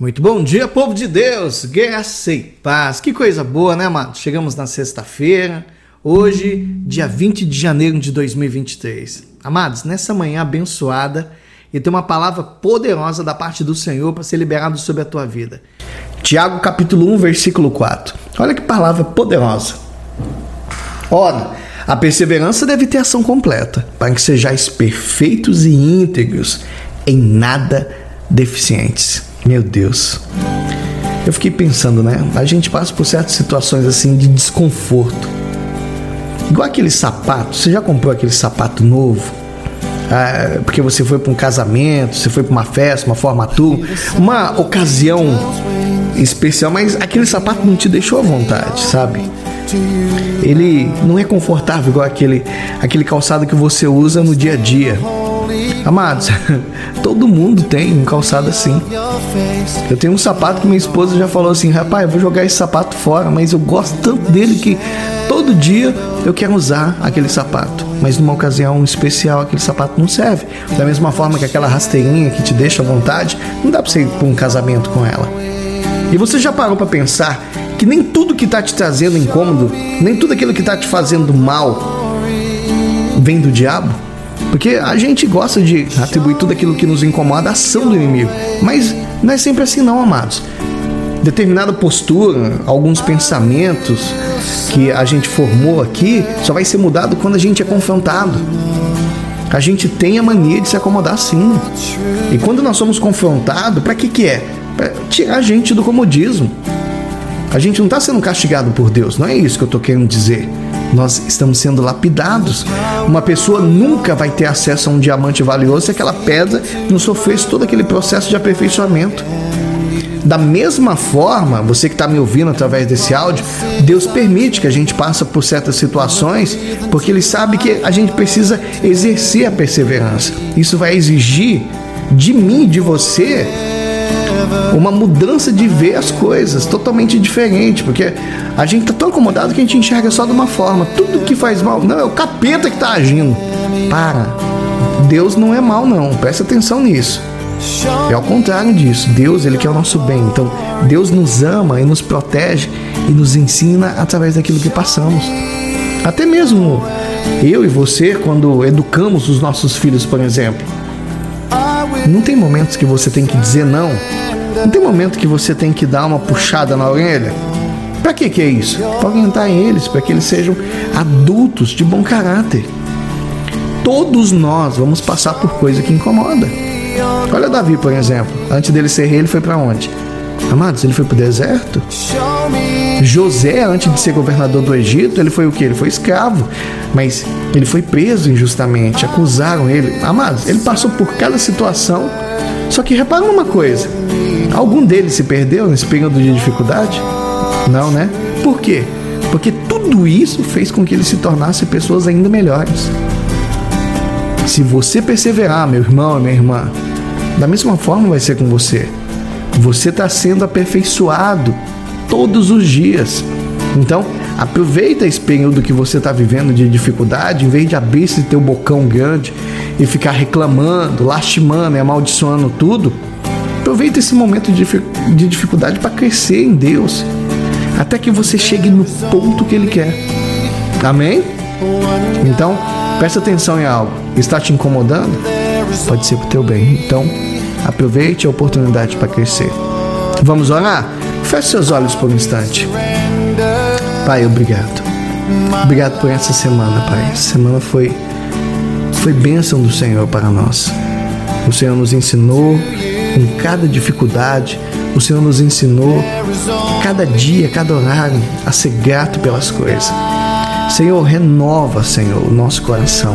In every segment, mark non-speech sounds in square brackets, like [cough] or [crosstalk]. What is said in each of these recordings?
Muito bom dia, povo de Deus, graça e paz. Que coisa boa, né, amado? Chegamos na sexta-feira, hoje, dia 20 de janeiro de 2023. Amados, nessa manhã abençoada, e tem uma palavra poderosa da parte do Senhor para ser liberado sobre a tua vida. Tiago capítulo 1, versículo 4. Olha que palavra poderosa. Ora, a perseverança deve ter ação completa, para que sejais perfeitos e íntegros, em nada deficientes. Meu Deus. Eu fiquei pensando, né? A gente passa por certas situações assim de desconforto. Igual aquele sapato. Você já comprou aquele sapato novo? Ah, porque você foi para um casamento, você foi para uma festa, uma formatura, uma ocasião especial, mas aquele sapato não te deixou à vontade, sabe? Ele não é confortável igual aquele, aquele calçado que você usa no dia a dia. Amados, [laughs] todo mundo tem um calçado assim. Eu tenho um sapato que minha esposa já falou assim: rapaz, eu vou jogar esse sapato fora, mas eu gosto tanto dele que todo dia eu quero usar aquele sapato. Mas numa ocasião especial, aquele sapato não serve. Da mesma forma que aquela rasteirinha que te deixa à vontade, não dá pra você ir pra um casamento com ela. E você já parou para pensar que nem tudo que tá te trazendo incômodo, nem tudo aquilo que tá te fazendo mal vem do diabo? Porque a gente gosta de atribuir tudo aquilo que nos incomoda à ação do inimigo. Mas não é sempre assim, não, amados. Determinada postura, alguns pensamentos que a gente formou aqui, só vai ser mudado quando a gente é confrontado. A gente tem a mania de se acomodar sim. E quando nós somos confrontados, para que que é? Para tirar a gente do comodismo. A gente não está sendo castigado por Deus, não é isso que eu estou querendo dizer nós estamos sendo lapidados. Uma pessoa nunca vai ter acesso a um diamante valioso se aquela pedra não sofresse todo aquele processo de aperfeiçoamento. Da mesma forma, você que está me ouvindo através desse áudio, Deus permite que a gente passe por certas situações, porque Ele sabe que a gente precisa exercer a perseverança. Isso vai exigir de mim, de você, uma mudança de ver as coisas totalmente diferente, porque a gente tá tão acomodado que a gente enxerga só de uma forma. Tudo que faz mal, não, é o capeta que tá agindo. Para. Deus não é mal não, presta atenção nisso. É ao contrário disso. Deus, ele quer o nosso bem. Então, Deus nos ama e nos protege e nos ensina através daquilo que passamos. Até mesmo eu e você, quando educamos os nossos filhos, por exemplo, não tem momentos que você tem que dizer não não tem momento que você tem que dar uma puxada na orelha? Para que que é isso? Para orientar eles, para que eles sejam adultos de bom caráter. Todos nós vamos passar por coisa que incomoda. Olha Davi, por exemplo. Antes dele ser rei, ele foi para onde? Amados, ele foi para o deserto. José, antes de ser governador do Egito, ele foi o que? Ele foi escravo. Mas ele foi preso injustamente, acusaram ele. Amados, ele passou por cada situação. Só que repara uma coisa: Algum deles se perdeu nesse período de dificuldade? Não, né? Por quê? Porque tudo isso fez com que eles se tornassem pessoas ainda melhores. Se você perseverar, meu irmão e minha irmã, da mesma forma vai ser com você. Você está sendo aperfeiçoado todos os dias. Então, aproveita esse período que você está vivendo de dificuldade, em vez de abrir esse teu bocão grande e ficar reclamando, lastimando e amaldiçoando tudo Aproveita esse momento de dificuldade para crescer em Deus, até que você chegue no ponto que Ele quer. Amém? Então, presta atenção em algo. Está te incomodando? Pode ser para o teu bem. Então, aproveite a oportunidade para crescer. Vamos orar? Feche seus olhos por um instante. Pai, obrigado. Obrigado por essa semana, Pai. Essa semana foi foi bênção do Senhor para nós. O Senhor nos ensinou com cada dificuldade. O Senhor nos ensinou cada dia, cada horário a ser grato pelas coisas. Senhor, renova, Senhor, o nosso coração.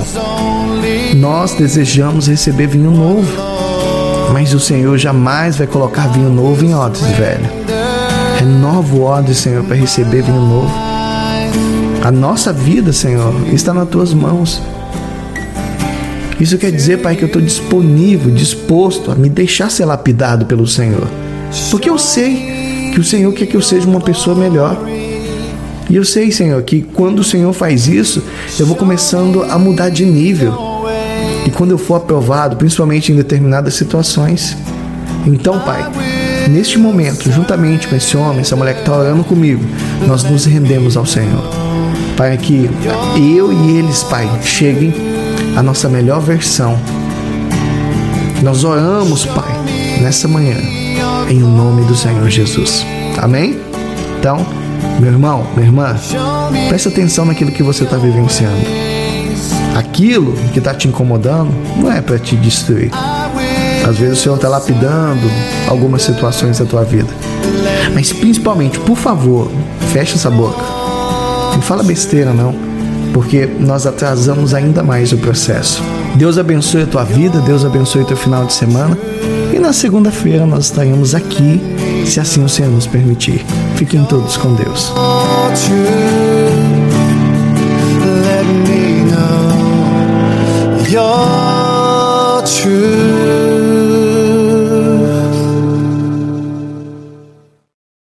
Nós desejamos receber vinho novo, mas o Senhor jamais vai colocar vinho novo em odres velho. Renova o odre, Senhor, para receber vinho novo. A nossa vida, Senhor, está nas tuas mãos. Isso quer dizer, Pai, que eu estou disponível, disposto a me deixar ser lapidado pelo Senhor. Porque eu sei que o Senhor quer que eu seja uma pessoa melhor. E eu sei, Senhor, que quando o Senhor faz isso, eu vou começando a mudar de nível. Quando eu for aprovado, principalmente em determinadas situações. Então, Pai, neste momento, juntamente com esse homem, essa mulher que está orando comigo, nós nos rendemos ao Senhor. Para que eu e eles, Pai, cheguem à nossa melhor versão. Nós oramos, Pai, nessa manhã, em nome do Senhor Jesus. Amém? Então, meu irmão, minha irmã, preste atenção naquilo que você está vivenciando. Aquilo que está te incomodando não é para te destruir. Às vezes o Senhor está lapidando algumas situações da tua vida. Mas principalmente, por favor, feche essa boca. Não fala besteira, não. Porque nós atrasamos ainda mais o processo. Deus abençoe a tua vida, Deus abençoe o teu final de semana. E na segunda-feira nós estaremos aqui, se assim o Senhor nos permitir. Fiquem todos com Deus.